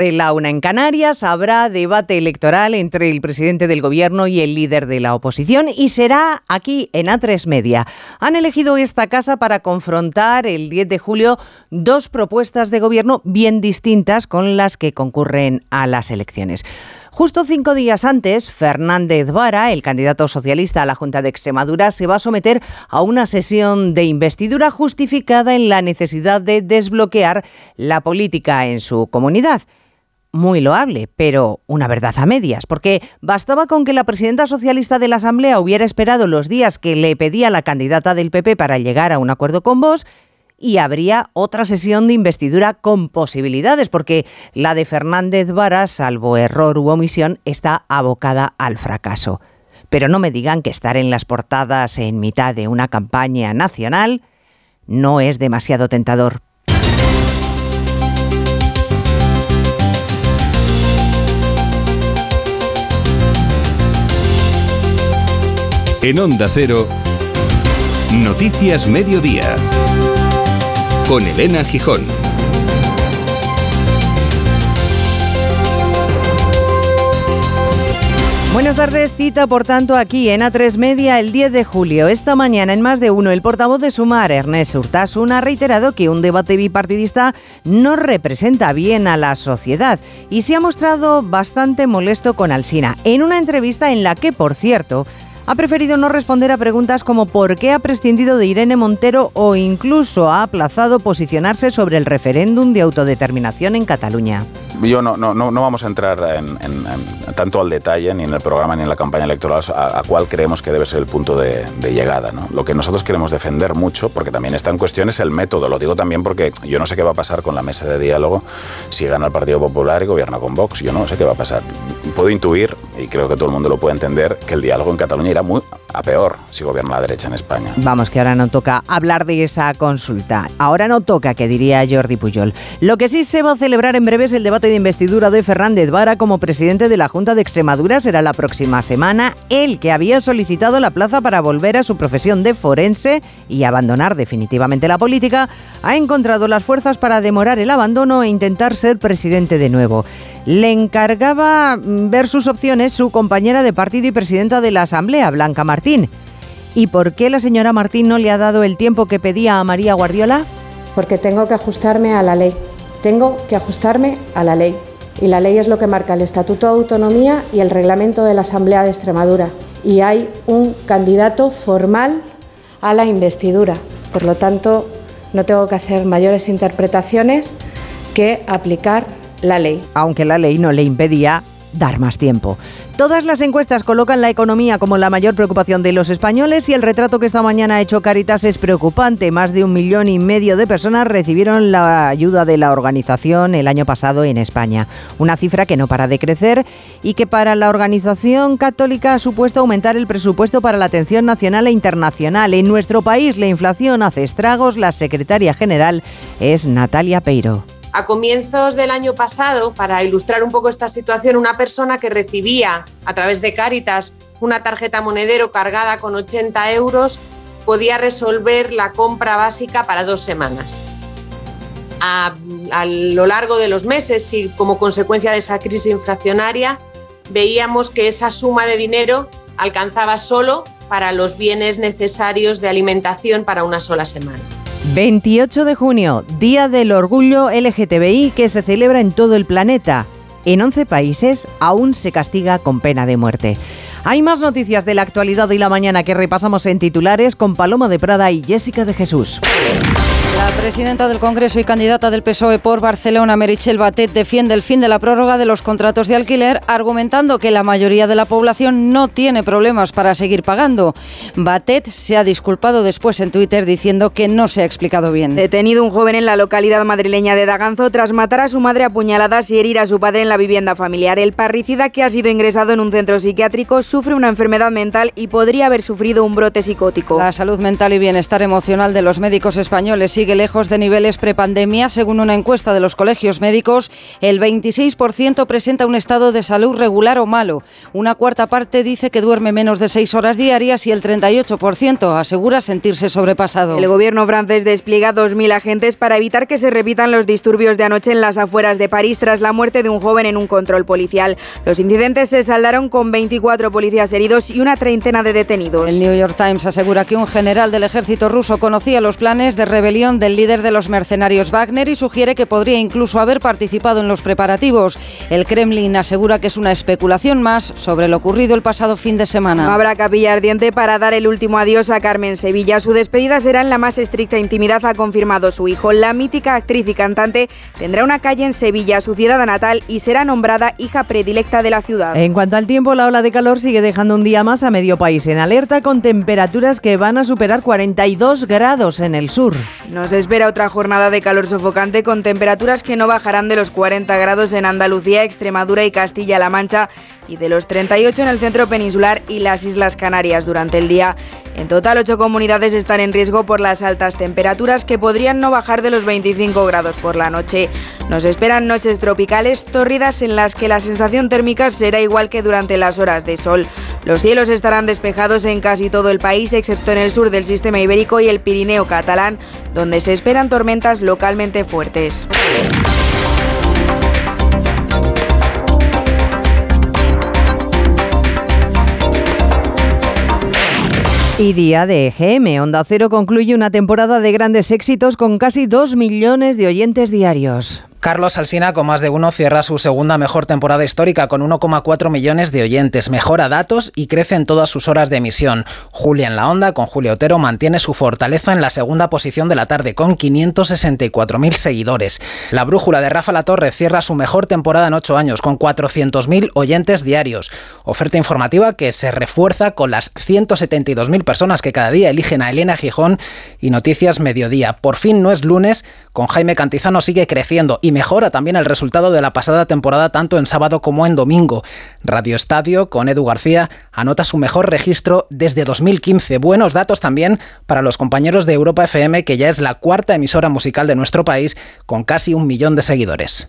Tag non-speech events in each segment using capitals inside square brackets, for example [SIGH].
La una en Canarias habrá debate electoral entre el presidente del gobierno y el líder de la oposición y será aquí en A3 Media. Han elegido esta casa para confrontar el 10 de julio dos propuestas de gobierno bien distintas con las que concurren a las elecciones. Justo cinco días antes, Fernández Vara, el candidato socialista a la Junta de Extremadura, se va a someter a una sesión de investidura justificada en la necesidad de desbloquear la política en su comunidad muy loable, pero una verdad a medias, porque bastaba con que la presidenta socialista de la Asamblea hubiera esperado los días que le pedía la candidata del PP para llegar a un acuerdo con vos y habría otra sesión de investidura con posibilidades, porque la de Fernández Vara, salvo error u omisión, está abocada al fracaso. Pero no me digan que estar en las portadas en mitad de una campaña nacional no es demasiado tentador En Onda Cero, Noticias Mediodía, con Elena Gijón. Buenas tardes, cita por tanto aquí en A3 Media el 10 de julio. Esta mañana en más de uno el portavoz de Sumar, Ernest Urtasun, ha reiterado que un debate bipartidista no representa bien a la sociedad y se ha mostrado bastante molesto con Alsina en una entrevista en la que, por cierto, ha preferido no responder a preguntas como por qué ha prescindido de Irene Montero o incluso ha aplazado posicionarse sobre el referéndum de autodeterminación en Cataluña. Yo no, no, no vamos a entrar en, tanto al detalle, ni en el programa, ni en la campaña electoral, a, cuál creemos que debe ser el punto de, llegada. ¿no? Lo que nosotros queremos defender mucho, porque también está en cuestión, es el método. Lo digo también porque yo no sé qué va a pasar con la mesa de diálogo si gana el Partido Popular y gobierna con Vox. Yo no sé qué va a pasar. Puedo intuir, y creo que todo el mundo lo puede entender, que el diálogo en Cataluña irá muy a peor si gobierna la derecha en España. Vamos, que ahora no toca hablar de esa consulta. Ahora no toca, que diría Jordi Pujol. Lo que sí se va a celebrar en breve es el debate de investidura de Fernández Vara como presidente de la Junta de Extremadura. Será la próxima semana. Él, que había solicitado la plaza para volver a su profesión de forense y abandonar definitivamente la política, ha encontrado las fuerzas para demorar el abandono e intentar ser presidente de nuevo le encargaba mm, ver sus opciones su compañera de partido y presidenta de la Asamblea, Blanca Martín. ¿Y por qué la señora Martín no le ha dado el tiempo que pedía a María Guardiola? Porque tengo que ajustarme a la ley. Tengo que ajustarme a la ley. Y la ley es lo que marca el Estatuto de Autonomía y el reglamento de la Asamblea de Extremadura. Y hay un candidato formal a la investidura. Por lo tanto, no tengo que hacer mayores interpretaciones que aplicar la ley. Aunque la ley no le impedía dar más tiempo. Todas las encuestas colocan la economía como la mayor preocupación de los españoles y el retrato que esta mañana ha hecho Caritas es preocupante. Más de un millón y medio de personas recibieron la ayuda de la organización el año pasado en España. Una cifra que no para de crecer y que para la organización católica ha supuesto aumentar el presupuesto para la atención nacional e internacional. En nuestro país la inflación hace estragos. La secretaria general es Natalia Peiro. A comienzos del año pasado, para ilustrar un poco esta situación, una persona que recibía a través de Cáritas una tarjeta monedero cargada con 80 euros podía resolver la compra básica para dos semanas. A, lo largo de los meses y como consecuencia de esa crisis inflacionaria, veíamos que esa suma de dinero alcanzaba solo para los bienes necesarios de alimentación para una sola semana. 28 de junio, Día del Orgullo LGTBI que se celebra en todo el planeta. En 11 países aún se castiga con pena de muerte. Hay más noticias de la actualidad y la mañana que repasamos en titulares con Paloma de Prada y Jessica de Jesús. La presidenta del Congreso y candidata del PSOE por Barcelona, Merichel Batet, defiende el fin de la prórroga de los contratos de alquiler, argumentando que la mayoría de la población no tiene problemas para seguir pagando. Batet se ha disculpado después en Twitter diciendo que no se ha explicado bien. Detenido un joven en la localidad madrileña de Daganzo tras matar a su madre a puñaladas y herir a su padre en la vivienda familiar. El parricida que ha sido ingresado en un centro psiquiátrico sufre una enfermedad mental y podría haber sufrido un brote psicótico. La salud mental y bienestar emocional de los médicos españoles sigue sigue lejos de niveles prepandemia. Según una encuesta de los colegios médicos, el 26% presenta un estado de salud regular o malo. Una cuarta parte dice que duerme menos de seis horas diarias y el 38% asegura sentirse sobrepasado. El gobierno francés despliega 2.000 agentes para evitar que se repitan los disturbios de anoche en las afueras de París tras la muerte de un joven en un control policial. Los incidentes se saldaron con 24 policías heridos y una treintena de detenidos. El New York Times asegura que un general del ejército ruso conocía los planes de rebelión del líder de los mercenarios Wagner y sugiere que podría incluso haber participado en los preparativos. El Kremlin asegura que es una especulación más sobre lo ocurrido el pasado fin de semana. No habrá capilla ardiente para dar el último adiós a Carmen Sevilla. Su despedida será en la más estricta intimidad, ha confirmado su hijo. La mítica actriz y cantante tendrá una calle en Sevilla, su ciudad natal, y será nombrada hija predilecta de la ciudad. En cuanto al tiempo, la ola de calor sigue dejando un día más a medio país en alerta con temperaturas que van a superar 42 grados en el sur. Nos espera otra jornada de calor sofocante con temperaturas que no bajarán de los 40 grados en Andalucía, Extremadura y Castilla-La Mancha y de los 38 en el centro peninsular y las Islas Canarias durante el día. En total, ocho comunidades están en riesgo por las altas temperaturas que podrían no bajar de los 25 grados por la noche. Nos esperan noches tropicales tórridas en las que la sensación térmica será igual que durante las horas de sol. Los cielos estarán despejados en casi todo el país, excepto en el sur del sistema ibérico y el Pirineo catalán, donde se esperan tormentas localmente fuertes. Y día de EGM. Onda Cero concluye una temporada de grandes éxitos con casi 2 millones de oyentes diarios. Carlos Alsina, con más de uno, cierra su segunda mejor temporada histórica con 1,4 millones de oyentes. Mejora datos y crece en todas sus horas de emisión. Julia en la Onda, con Julio Otero, mantiene su fortaleza en la segunda posición de la tarde con 564.000 seguidores. La brújula de Rafa La Torre cierra su mejor temporada en ocho años con 400.000 oyentes diarios. Oferta informativa que se refuerza con las 172.000 personas que cada día eligen a Elena Gijón y Noticias Mediodía. Por fin no es lunes, con Jaime Cantizano sigue creciendo y mejora también el resultado de la pasada temporada tanto en sábado como en domingo. Radio Estadio, con Edu García, anota su mejor registro desde 2015. Buenos datos también para los compañeros de Europa FM, que ya es la cuarta emisora musical de nuestro país, con casi un millón de seguidores.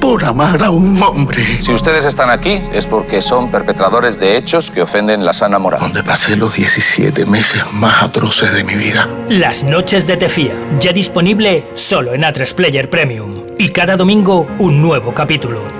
por amar a un hombre. Si ustedes están aquí es porque son perpetradores de hechos que ofenden la sana moral. Donde pasé los 17 meses más atroces de mi vida. Las noches de Tefía, ya disponible solo en A3 Player Premium. Y cada domingo un nuevo capítulo.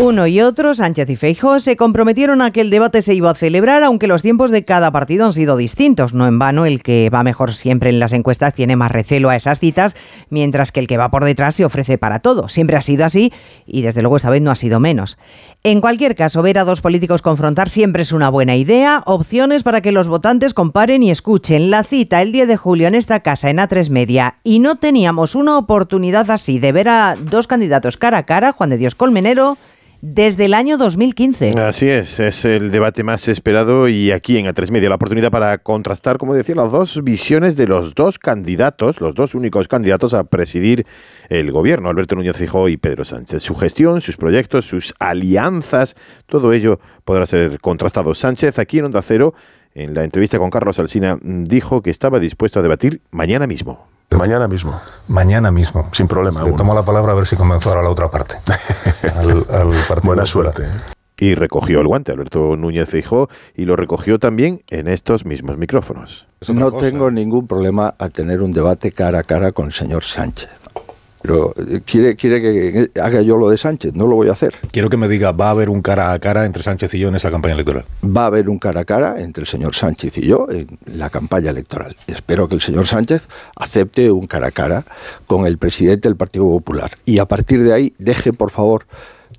uno y otro, Sánchez y Feijóo, se comprometieron a que el debate se iba a celebrar, aunque los tiempos de cada partido han sido distintos. No en vano, el que va mejor siempre en las encuestas tiene más recelo a esas citas, mientras que el que va por detrás se ofrece para todo. Siempre ha sido así y desde luego esta vez no ha sido menos. En cualquier caso, ver a dos políticos confrontar siempre es una buena idea. Opciones para que los votantes comparen y escuchen. La cita el 10 de julio en esta casa en A3 Media. Y no teníamos una oportunidad así de ver a dos candidatos cara a cara, Juan de Dios Colmenero desde el año 2015. Así es, es el debate más esperado y aquí en A3 Media la oportunidad para contrastar, como decía, las dos visiones de los dos candidatos, los dos únicos candidatos a presidir el gobierno, Alberto Núñez Fijó y Pedro Sánchez. Su gestión, sus proyectos, sus alianzas, todo ello podrá ser contrastado. Sánchez, aquí en Onda Cero, en la entrevista con Carlos Alsina, dijo que estaba dispuesto a debatir mañana mismo. Mañana mismo. Mañana mismo. Sin problema. Le tomo la palabra a ver si convenzo ahora a la otra parte. [LAUGHS] Buena suerte. Y recogió el guante Alberto Núñez Feijóo y lo recogió también en estos mismos micrófonos. No tengo ningún problema a tener un debate cara a cara con el señor Sánchez. Pero eh, quiere, quiere que haga yo lo de Sánchez, no lo voy a hacer. Quiero que me diga, ¿va a haber un cara a cara entre Sánchez y yo en esa campaña electoral? Va a haber un cara a cara entre el señor Sánchez y yo en la campaña electoral. Espero que el señor Sánchez acepte un cara a cara con el presidente del Partido Popular. Y a partir de ahí deje, por favor,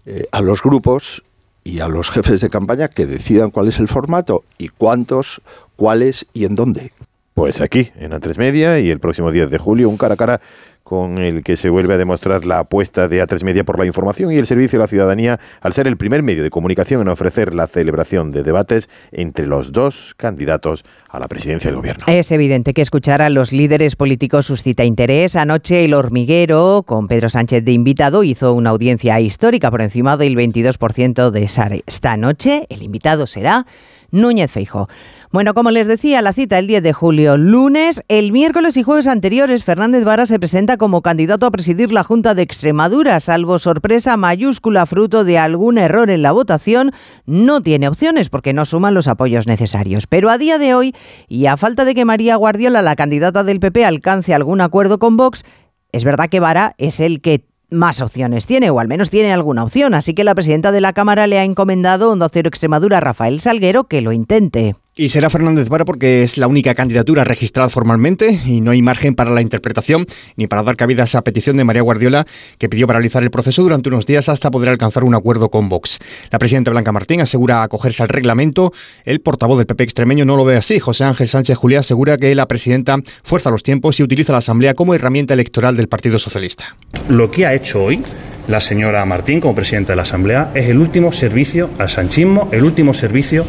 eh, a los grupos y a los jefes de campaña que decidan cuál es el formato y cuántos, cuáles y en dónde. Pues aquí, en A3 Media y el próximo 10 de julio, un cara a cara con el que se vuelve a demostrar la apuesta de A3 Media por la información y el servicio a la ciudadanía al ser el primer medio de comunicación en ofrecer la celebración de debates entre los dos candidatos a la presidencia del gobierno. Es evidente que escuchar a los líderes políticos suscita interés. Anoche el hormiguero, con Pedro Sánchez de invitado, hizo una audiencia histórica por encima del 22% de SARE. Esta noche el invitado será Núñez Feijo. Bueno, como les decía, la cita el 10 de julio, lunes, el miércoles y jueves anteriores, Fernández Vara se presenta como candidato a presidir la Junta de Extremadura, salvo sorpresa mayúscula fruto de algún error en la votación, no tiene opciones porque no suman los apoyos necesarios. Pero a día de hoy, y a falta de que María Guardiola, la candidata del PP, alcance algún acuerdo con Vox, es verdad que Vara es el que más opciones tiene, o al menos tiene alguna opción. Así que la presidenta de la Cámara le ha encomendado a Onda Cero Extremadura, Rafael Salguero, que lo intente. Y será Fernández Vara porque es la única candidatura registrada formalmente y no hay margen para la interpretación ni para dar cabida a esa petición de María Guardiola que pidió paralizar el proceso durante unos días hasta poder alcanzar un acuerdo con Vox. La presidenta Blanca Martín asegura acogerse al reglamento. El portavoz del PP extremeño no lo ve así. José Ángel Sánchez Juliá asegura que la presidenta fuerza los tiempos y utiliza la Asamblea como herramienta electoral del Partido Socialista. Lo que ha hecho hoy la señora Martín como presidenta de la Asamblea es el último servicio al sanchismo, el último servicio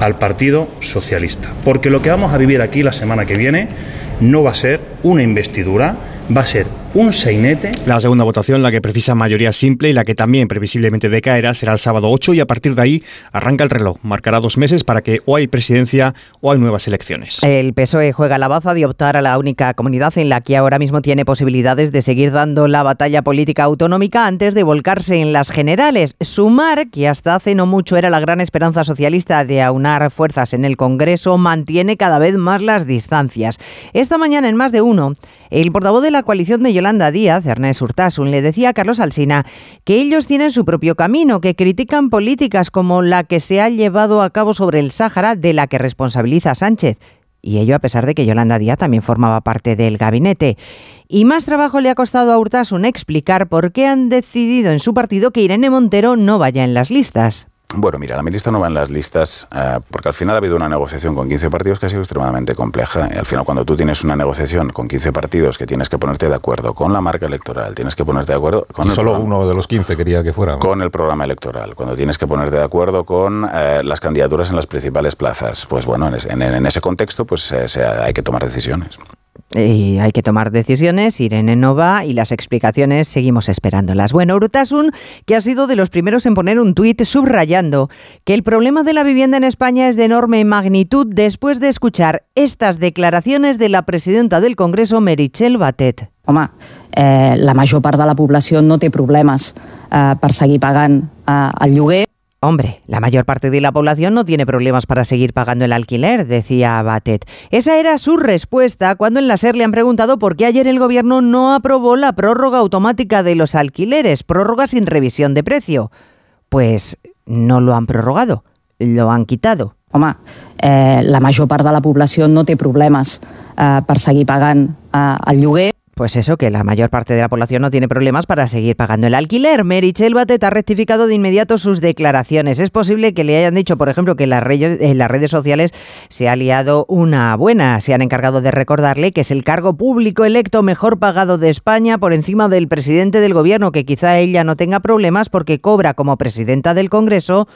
al Partido Socialista. Porque lo que vamos a vivir aquí la semana que viene no va a ser una investidura, va a ser un sainete. La segunda votación, la que precisa mayoría simple y la que también previsiblemente decaerá, será el sábado 8 y a partir de ahí arranca el reloj. Marcará dos meses para que o hay presidencia o hay nuevas elecciones. El PSOE juega la baza de optar a la única comunidad en la que ahora mismo tiene posibilidades de seguir dando la batalla política autonómica antes de volcarse en las generales. Sumar, que hasta hace no mucho era la gran esperanza socialista de aunar fuerzas en el Congreso, mantiene cada vez más las distancias. Esta mañana en más de uno, el portavoz de la coalición de Yolanda Díaz, Ernest Urtasun, le decía a Carlos Alsina que ellos tienen su propio camino, que critican políticas como la que se ha llevado a cabo sobre el Sáhara, de la que responsabiliza Sánchez. Y ello a pesar de que Yolanda Díaz también formaba parte del gabinete. Y más trabajo le ha costado a Urtasun explicar por qué han decidido en su partido que Irene Montero no vaya en las listas. Bueno, mira, la ministra no va en las listas eh, porque al final ha habido una negociación con 15 partidos que ha sido extremadamente compleja. Y al final, cuando tú tienes una negociación con 15 partidos que tienes que ponerte de acuerdo con la marca electoral, tienes que ponerte de acuerdo con y el solo programa, uno de los 15 quería que fuera. ¿no? con el programa electoral, cuando tienes que ponerte de acuerdo con eh, las candidaturas en las principales plazas. Pues bueno, en, ese- en- en ese contexto, pues eh, se- hay que tomar decisiones. Y hay que tomar decisiones, Irene no va y las explicaciones seguimos esperándolas. Bueno, Urtasun, que ha sido de los primeros en poner un tuit subrayando que el problema de la vivienda en España es de enorme magnitud después de escuchar estas declaraciones de la presidenta del Congreso, Meritxell Batet. Eh, la major part de la població no té problemes eh, seguir pagant eh, el. Hombre, la mayor parte de la población no tiene problemas para seguir pagando el alquiler, decía Batet. Esa era su respuesta cuando en la SER le han preguntado por qué ayer el gobierno no aprobó la prórroga automática de los alquileres, prórroga sin revisión de precio. Pues no lo han prorrogado, lo han quitado. Eh, la major part de la població no té problemes eh, seguir pagant eh. Pues eso, que la mayor parte de la población no tiene problemas para seguir pagando el alquiler. Merichel Batet ha rectificado de inmediato sus declaraciones. Es posible que le hayan dicho, por ejemplo, que en las, redes, en las redes sociales se ha liado una buena. Se han encargado de recordarle que es el cargo público electo mejor pagado de España por encima del presidente del gobierno, que quizá ella no tenga problemas porque cobra como presidenta del Congreso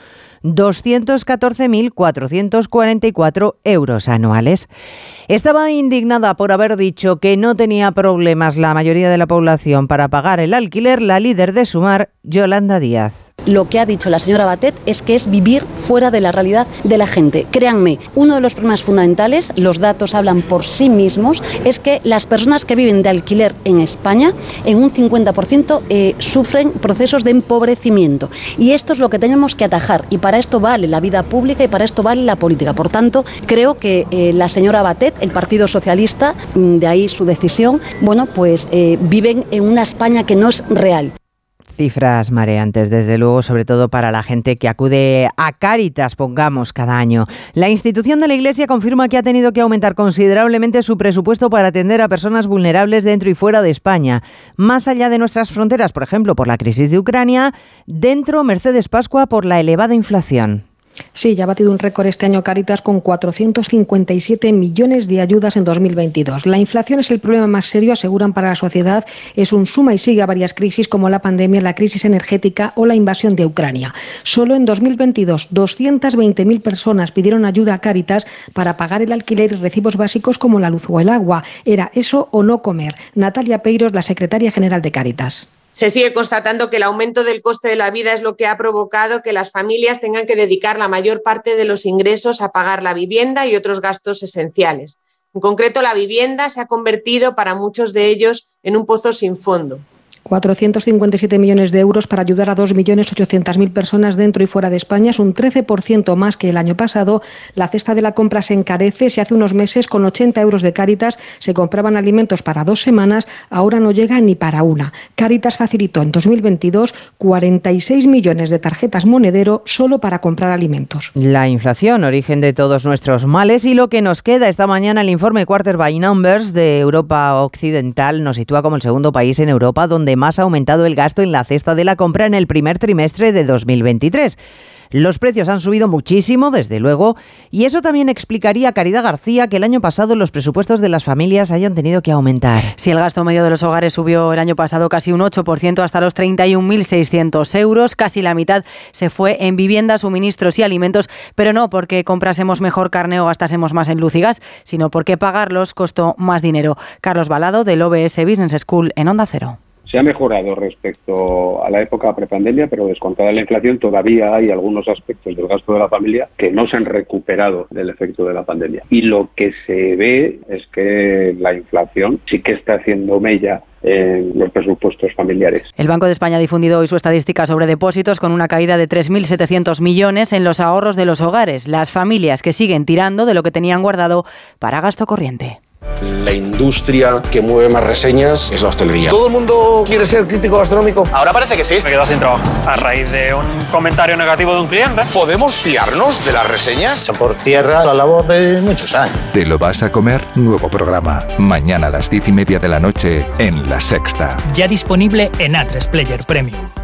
214.444 euros anuales. Estaba indignada por haber dicho que no tenía problemas la mayoría de la población para pagar el alquiler la líder de Sumar, Yolanda Díaz. Lo que ha dicho la señora Batet es que es vivir fuera de la realidad de la gente. Créanme, uno de los problemas fundamentales, los datos hablan por sí mismos, es que las personas que viven de alquiler en España, en un 50% eh, sufren procesos de empobrecimiento. Y esto es lo que tenemos que atajar. Y para esto vale la vida pública y para esto vale la política. Por tanto, creo que eh, la señora Batet, el Partido Socialista, mm, de ahí su decisión, bueno, pues eh, viven en una España que no es real. Cifras mareantes, desde luego, sobre todo para la gente que acude a Cáritas, pongamos, cada año. La institución de la Iglesia confirma que ha tenido que aumentar considerablemente su presupuesto para atender a personas vulnerables dentro y fuera de España. Más allá de nuestras fronteras, por ejemplo, por la crisis de Ucrania, dentro Mercedes Pascua por la elevada inflación. Sí, ya ha batido un récord este año Caritas con 457 millones de ayudas en 2022. La inflación es el problema más serio, aseguran para la sociedad. Es un suma y sigue a varias crisis como la pandemia, la crisis energética o la invasión de Ucrania. Solo en 2022, 220.000 personas pidieron ayuda a Caritas para pagar el alquiler y recibos básicos como la luz o el agua. Era eso o no comer. Natalia Peiros, la secretaria general de Caritas se sigue constatando que el aumento del coste de la vida es lo que ha provocado que las familias tengan que dedicar la mayor parte de los ingresos a pagar la vivienda y otros gastos esenciales. En concreto, la vivienda se ha convertido para muchos de ellos en un pozo sin fondo. 457 millones de euros para ayudar a 2.800.000 personas dentro y fuera de España. Es un 13% más que el año pasado. La cesta de la compra se encarece. Si hace unos meses con 80 euros de Cáritas se compraban alimentos para dos semanas, ahora no llega ni para una. Cáritas facilitó en 2022 46 millones de tarjetas monedero solo para comprar alimentos. La inflación, origen de todos nuestros males y lo que nos queda esta mañana el informe Quarter by Numbers de Europa Occidental nos sitúa como el segundo país en Europa donde más ha aumentado el gasto en la cesta de la compra en el primer trimestre de 2023. Los precios han subido muchísimo, desde luego, y eso también explicaría, Caridad García, que el año pasado los presupuestos de las familias hayan tenido que aumentar. Si el gasto medio de los hogares subió el año pasado casi un 8% hasta los 31.600 euros, casi la mitad se fue en viviendas, suministros y alimentos, pero no porque comprásemos mejor carne o gastásemos más en luz y gas, sino porque pagarlos costó más dinero. Carlos Balado, del OBS Business School en Onda Cero. Se ha mejorado respecto a la época prepandemia, pero descontada la inflación, todavía hay algunos aspectos del gasto de la familia que no se han recuperado del efecto de la pandemia. Y lo que se ve es que la inflación sí que está haciendo mella en los presupuestos familiares. El Banco de España ha difundido hoy su estadística sobre depósitos con una caída de 3.700 millones en los ahorros de los hogares, las familias que siguen tirando de lo que tenían guardado para gasto corriente. La industria que mueve más reseñas es la hostelería. ¿Todo el mundo quiere ser crítico gastronómico? Ahora parece que sí. Me he quedado sin trabajo a raíz de un comentario negativo de un cliente. ¿Podemos fiarnos de las reseñas? Por tierra la labor de muchos años. ¿Te lo vas a comer? Nuevo programa. Mañana a las diez y media de la noche en La Sexta. Ya disponible en A3 Player Premium.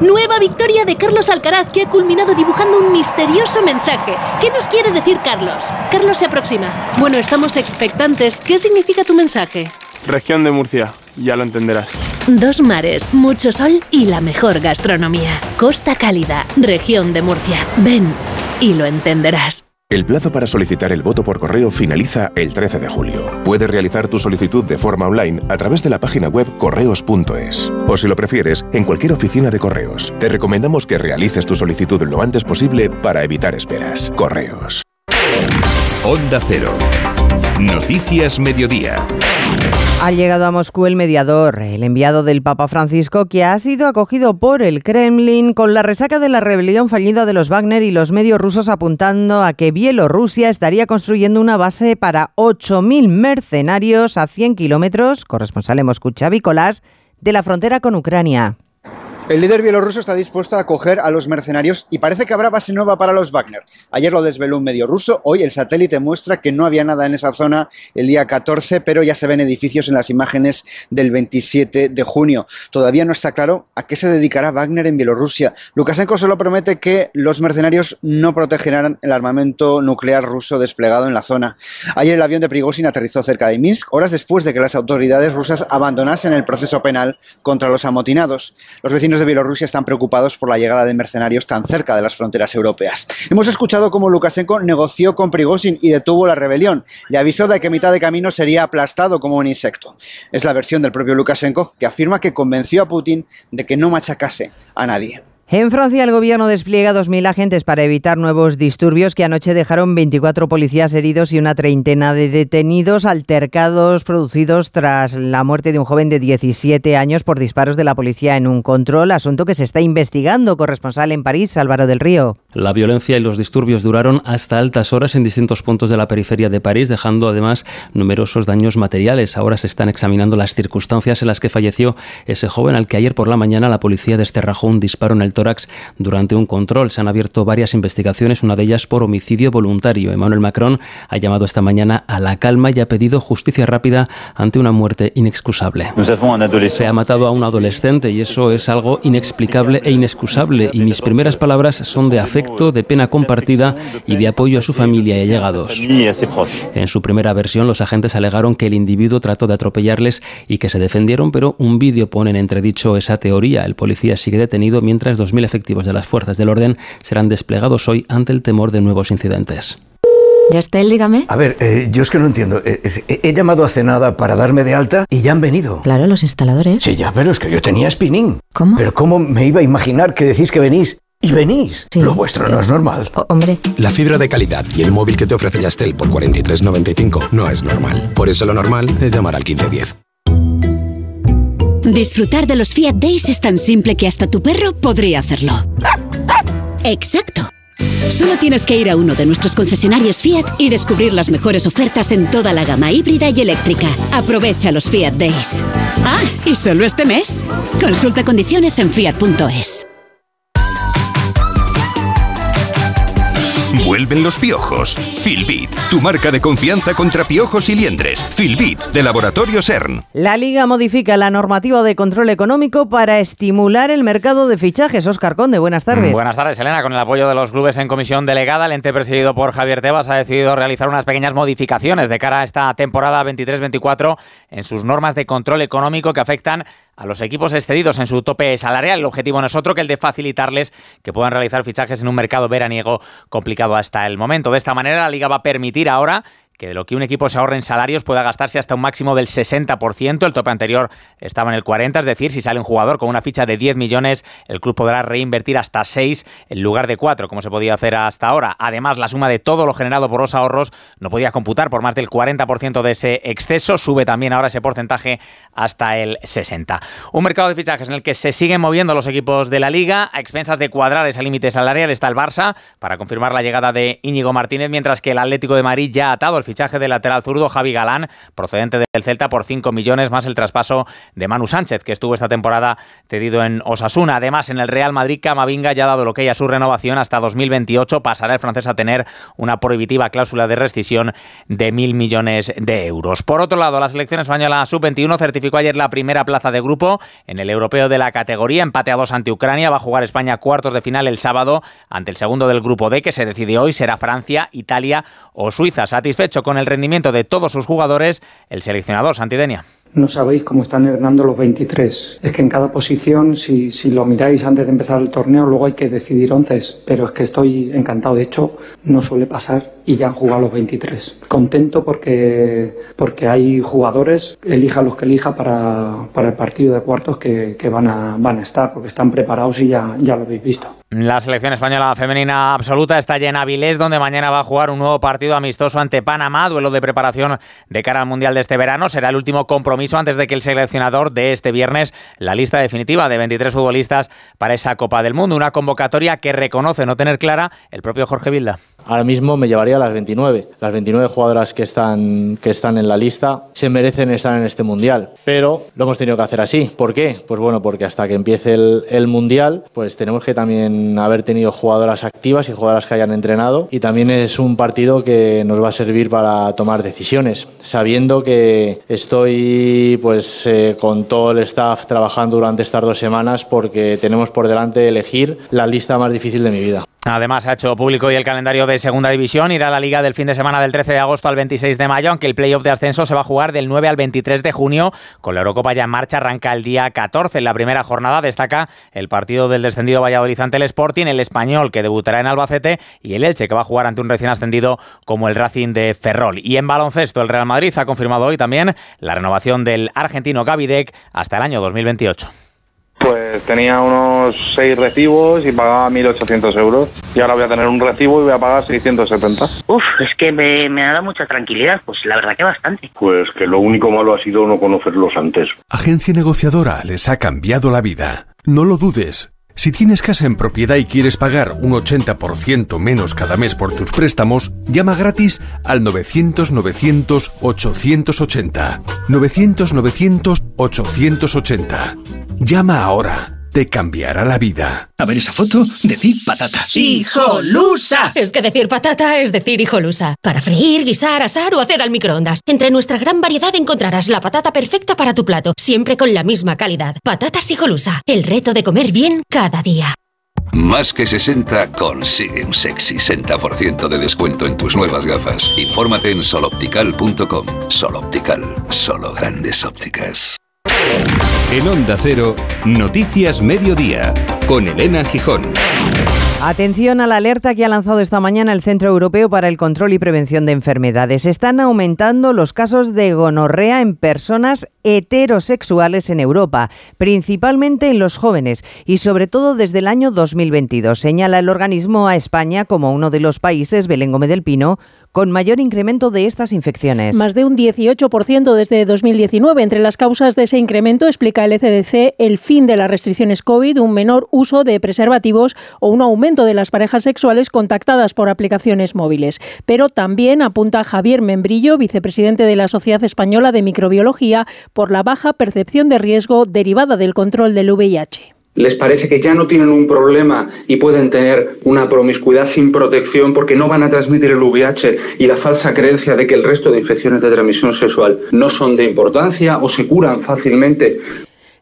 Nueva victoria de Carlos Alcaraz que ha culminado dibujando un misterioso mensaje. ¿Qué nos quiere decir Carlos? Carlos se aproxima. Bueno, estamos expectantes. ¿Qué significa tu mensaje? Región de Murcia, ya lo entenderás. Dos mares, mucho sol y la mejor gastronomía. Costa Cálida, región de Murcia. Ven y lo entenderás. El plazo para solicitar el voto por correo finaliza el 13 de julio. Puedes realizar tu solicitud de forma online a través de la página web correos.es. O si lo prefieres, en cualquier oficina de correos. Te recomendamos que realices tu solicitud lo antes posible para evitar esperas. Correos. Onda Cero. Noticias Mediodía. Ha llegado a Moscú el mediador, el enviado del Papa Francisco, que ha sido acogido por el Kremlin con la resaca de la rebelión fallida de los Wagner y los medios rusos apuntando a que Bielorrusia estaría construyendo una base para 8.000 mercenarios a 100 kilómetros, corresponsal en Moscú, Xavi de la frontera con Ucrania. El líder bielorruso está dispuesto a acoger a los mercenarios y parece que habrá base nueva para los Wagner. Ayer lo desveló un medio ruso, hoy el satélite muestra que no había nada en esa zona el día 14, pero ya se ven edificios en las imágenes del 27 de junio. Todavía no está claro a qué se dedicará Wagner en Bielorrusia. Lukashenko solo promete que los mercenarios no protegerán el armamento nuclear ruso desplegado en la zona. Ayer el avión de Prigozhin aterrizó cerca de Minsk, horas después de que las autoridades rusas abandonasen el proceso penal contra los amotinados. Los vecinos de Bielorrusia están preocupados por la llegada de mercenarios tan cerca de las fronteras europeas. Hemos escuchado cómo Lukashenko negoció con Prigozhin y detuvo la rebelión. Le avisó de que mitad de camino sería aplastado como un insecto. Es la versión del propio Lukashenko que afirma que convenció a Putin de que no machacase a nadie. En Francia, el gobierno despliega 2.000 agentes para evitar nuevos disturbios que anoche dejaron 24 policías heridos y una treintena de detenidos altercados producidos tras la muerte de un joven de 17 años por disparos de la policía en un control, asunto que se está investigando. Corresponsal en París, Álvaro del Río. La violencia y los disturbios duraron hasta altas horas en distintos puntos de la periferia de París, dejando además numerosos daños materiales. Ahora se están examinando las circunstancias en las que falleció ese joven al que ayer por la mañana la policía desterrajó un disparo en el tórax durante un control. Se han abierto varias investigaciones, una de ellas por homicidio voluntario. Emmanuel Macron ha llamado esta mañana a la calma y ha pedido justicia rápida ante una muerte inexcusable. Se ha matado a un adolescente y eso es algo inexplicable e inexcusable. Y mis primeras palabras son de afecto, de pena compartida y de apoyo a su familia y allegados. En su primera versión, los agentes alegaron que el individuo trató de atropellarles y que se defendieron, pero un vídeo pone en entredicho esa teoría. El policía sigue detenido mientras 2.000 efectivos de las fuerzas del orden serán desplegados hoy ante el temor de nuevos incidentes. ¿Ya está él, dígame? A ver, eh, yo es que no entiendo. Eh, he, he llamado hace nada para darme de alta y ya han venido. Claro, los instaladores. Sí, ya, pero es que yo tenía spinning. ¿Cómo? Pero ¿cómo me iba a imaginar que decís que venís? Y venís. Lo vuestro no es normal. hombre. La fibra de calidad y el móvil que te ofrece Yastel por 43.95 no es normal. Por eso lo normal es llamar al 1510. Disfrutar de los Fiat Days es tan simple que hasta tu perro podría hacerlo. Exacto. Solo tienes que ir a uno de nuestros concesionarios Fiat y descubrir las mejores ofertas en toda la gama híbrida y eléctrica. Aprovecha los Fiat Days. Ah, y solo este mes. Consulta condiciones en fiat.es. Vuelven los piojos. Filbit, tu marca de confianza contra piojos y liendres. Filbit, de Laboratorio CERN. La Liga modifica la normativa de control económico para estimular el mercado de fichajes. Oscar Conde, buenas tardes. Buenas tardes, Elena. Con el apoyo de los clubes en comisión delegada, el ente presidido por Javier Tebas ha decidido realizar unas pequeñas modificaciones de cara a esta temporada 23-24 en sus normas de control económico que afectan a los equipos excedidos en su tope salarial. El objetivo no es otro que el de facilitarles que puedan realizar fichajes en un mercado veraniego complicado hasta el momento. De esta manera, la liga va a permitir ahora que de lo que un equipo se ahorre en salarios pueda gastarse hasta un máximo del 60%. El tope anterior estaba en el 40%, es decir, si sale un jugador con una ficha de 10 millones, el club podrá reinvertir hasta 6 en lugar de 4, como se podía hacer hasta ahora. Además, la suma de todo lo generado por los ahorros no podía computar por más del 40% de ese exceso. Sube también ahora ese porcentaje hasta el 60%. Un mercado de fichajes en el que se siguen moviendo los equipos de la liga. A expensas de cuadrar ese límite salarial está el Barça para confirmar la llegada de Íñigo Martínez, mientras que el Atlético de Madrid ya ha atado el fichaje del lateral zurdo Javi Galán, procedente del Celta por 5 millones, más el traspaso de Manu Sánchez, que estuvo esta temporada cedido en Osasuna. Además, en el Real Madrid, Camavinga ya ha dado lo que a su renovación hasta 2028. Pasará el francés a tener una prohibitiva cláusula de rescisión de mil millones de euros. Por otro lado, la selección española sub-21 certificó ayer la primera plaza de grupo en el europeo de la categoría, empate a dos ante Ucrania. Va a jugar España cuartos de final el sábado ante el segundo del grupo D, que se decide hoy, será Francia, Italia o Suiza. Satisfecho con el rendimiento de todos sus jugadores, el seleccionador Santidenia. No sabéis cómo están hernando los 23. Es que en cada posición, si, si, lo miráis antes de empezar el torneo, luego hay que decidir 11. Pero es que estoy encantado. De hecho, no suele pasar y ya han jugado los 23. Contento porque, porque hay jugadores, elija los que elija para, para el partido de cuartos que, que, van, a, van a estar, porque están preparados y ya, ya lo habéis visto. La selección española femenina absoluta está ya en Avilés, donde mañana va a jugar un nuevo partido amistoso ante Panamá, duelo de preparación de cara al Mundial de este verano. Será el último compromiso antes de que el seleccionador de este viernes la lista definitiva de 23 futbolistas para esa Copa del Mundo. Una convocatoria que reconoce no tener clara el propio Jorge Vilda. Ahora mismo me llevaría a las 29. Las 29 jugadoras que están, que están en la lista se merecen estar en este Mundial. Pero lo hemos tenido que hacer así. ¿Por qué? Pues bueno, porque hasta que empiece el, el Mundial, pues tenemos que también haber tenido jugadoras activas y jugadoras que hayan entrenado y también es un partido que nos va a servir para tomar decisiones, sabiendo que estoy pues eh, con todo el staff trabajando durante estas dos semanas porque tenemos por delante elegir la lista más difícil de mi vida. Además, ha hecho público hoy el calendario de Segunda División. Irá a la Liga del fin de semana del 13 de agosto al 26 de mayo, aunque el playoff de ascenso se va a jugar del 9 al 23 de junio. Con la Eurocopa ya en marcha, arranca el día 14. En la primera jornada destaca el partido del descendido Valladolid ante el Sporting, el Español que debutará en Albacete y el Elche que va a jugar ante un recién ascendido como el Racing de Ferrol. Y en baloncesto, el Real Madrid ha confirmado hoy también la renovación del argentino Gavidec hasta el año 2028. Pues tenía unos seis recibos y pagaba 1.800 euros. Y ahora voy a tener un recibo y voy a pagar 670. Uf, es que me, me ha dado mucha tranquilidad. Pues la verdad que bastante. Pues que lo único malo ha sido no conocerlos antes. Agencia negociadora les ha cambiado la vida. No lo dudes. Si tienes casa en propiedad y quieres pagar un 80% menos cada mes por tus préstamos, llama gratis al 900-900-880. 900-900-880. Llama ahora. Te cambiará la vida. A ver esa foto, decir patata. ¡Hijolusa! Es que decir patata es decir hijolusa. Para freír, guisar, asar o hacer al microondas. Entre nuestra gran variedad encontrarás la patata perfecta para tu plato, siempre con la misma calidad. Patatas hijolusa. El reto de comer bien cada día. Más que 60 consigue un sexy 60% de descuento en tus nuevas gafas. Infórmate en soloptical.com. Soloptical, solo grandes ópticas. En Onda Cero, Noticias Mediodía, con Elena Gijón. Atención a la alerta que ha lanzado esta mañana el Centro Europeo para el Control y Prevención de Enfermedades. Están aumentando los casos de gonorrea en personas heterosexuales en Europa, principalmente en los jóvenes y sobre todo desde el año 2022. Señala el organismo a España como uno de los países, Belén Gómez del Pino, con mayor incremento de estas infecciones. Más de un 18% desde 2019. Entre las causas de ese incremento, explica el ECDC, el fin de las restricciones COVID, un menor uso de preservativos o un aumento de las parejas sexuales contactadas por aplicaciones móviles. Pero también apunta Javier Membrillo, vicepresidente de la Sociedad Española de Microbiología, por la baja percepción de riesgo derivada del control del VIH les parece que ya no tienen un problema y pueden tener una promiscuidad sin protección porque no van a transmitir el VIH y la falsa creencia de que el resto de infecciones de transmisión sexual no son de importancia o se curan fácilmente.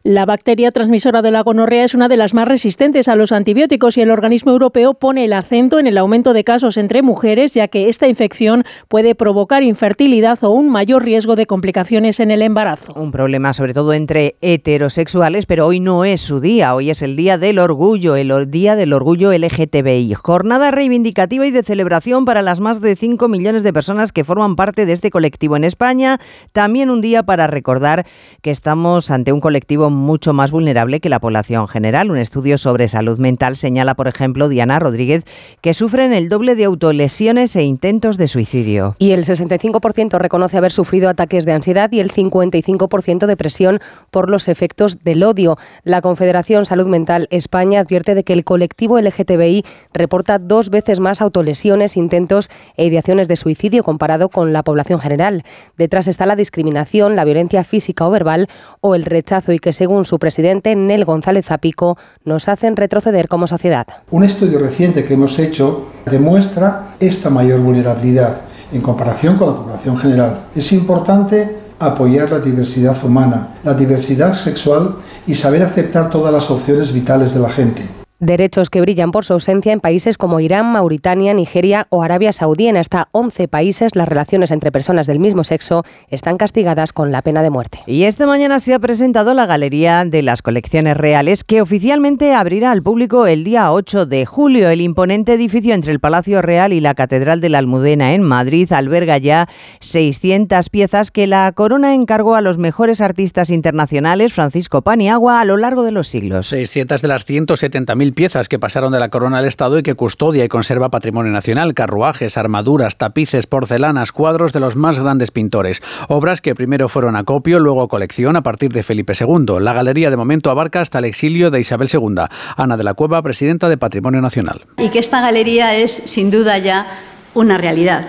La bacteria transmisora de la gonorrea es una de las más resistentes a los antibióticos y el organismo europeo pone el acento en el aumento de casos entre mujeres, ya que esta infección puede provocar infertilidad o un mayor riesgo de complicaciones en el embarazo. Un problema sobre todo entre heterosexuales, pero hoy no es su día, hoy es el día del orgullo, el día del orgullo LGTBI. Jornada reivindicativa y de celebración para las más de 5 millones de personas que forman parte de este colectivo en España. También un día para recordar que estamos ante un colectivo mucho más vulnerable que la población general. Un estudio sobre salud mental señala, por ejemplo, Diana Rodríguez, que sufren el doble de autolesiones e intentos de suicidio. Y el 65% reconoce haber sufrido ataques de ansiedad y el 55% depresión por los efectos del odio. La Confederación Salud Mental España advierte de que el colectivo LGTBI reporta dos veces más autolesiones, intentos e ideaciones de suicidio comparado con la población general. Detrás está la discriminación, la violencia física o verbal o el rechazo y que se según su presidente, Nel González Zapico, nos hacen retroceder como sociedad. Un estudio reciente que hemos hecho demuestra esta mayor vulnerabilidad en comparación con la población general. Es importante apoyar la diversidad humana, la diversidad sexual y saber aceptar todas las opciones vitales de la gente. Derechos que brillan por su ausencia en países como Irán, Mauritania, Nigeria o Arabia Saudí. En hasta 11 países las relaciones entre personas del mismo sexo están castigadas con la pena de muerte. Y esta mañana se ha presentado la Galería de las Colecciones Reales que oficialmente abrirá al público el día 8 de julio. El imponente edificio entre el Palacio Real y la Catedral de la Almudena en Madrid alberga ya 600 piezas que la corona encargó a los mejores artistas internacionales Francisco Paniagua a lo largo de los siglos. 600 de las 170.000 piezas que pasaron de la corona al Estado y que custodia y conserva patrimonio nacional, carruajes, armaduras, tapices, porcelanas, cuadros de los más grandes pintores. Obras que primero fueron acopio, luego colección a partir de Felipe II. La galería de momento abarca hasta el exilio de Isabel II. Ana de la Cueva, presidenta de Patrimonio Nacional. Y que esta galería es sin duda ya una realidad.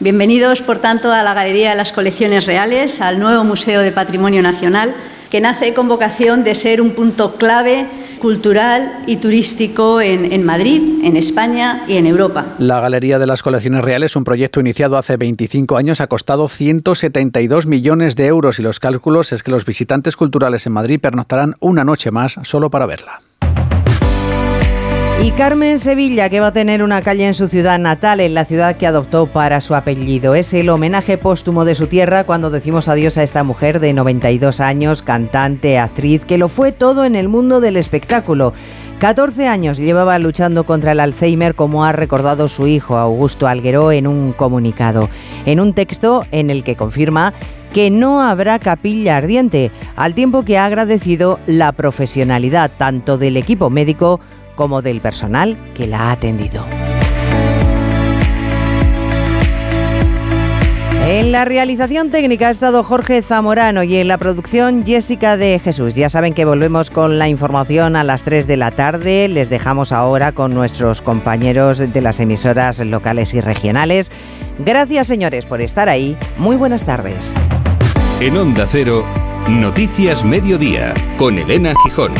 Bienvenidos, por tanto, a la Galería de las Colecciones Reales, al nuevo Museo de Patrimonio Nacional, que nace con vocación de ser un punto clave cultural y turístico en, Madrid, en España y en Europa. La Galería de las Colecciones Reales, un proyecto iniciado hace 25 años, ha costado 172 millones de euros y los cálculos es que los visitantes culturales en Madrid pernoctarán una noche más solo para verla. Y Carmen Sevilla, que va a tener una calle en su ciudad natal, en la ciudad que adoptó para su apellido. Es el homenaje póstumo de su tierra cuando decimos adiós a esta mujer de 92 años, cantante, actriz, que lo fue todo en el mundo del espectáculo. 14 años llevaba luchando contra el Alzheimer, como ha recordado su hijo Augusto Algueró en un comunicado. En un texto en el que confirma que no habrá capilla ardiente, al tiempo que ha agradecido la profesionalidad tanto del equipo médico como del personal que la ha atendido. En la realización técnica ha estado Jorge Zamorano y en la producción Jessica de Jesús. Ya saben que volvemos con la información a las 3 de la tarde. Les dejamos ahora con nuestros compañeros de las emisoras locales y regionales. Gracias señores por estar ahí. Muy buenas tardes. En Onda Cero, Noticias Mediodía, con Elena Gijón.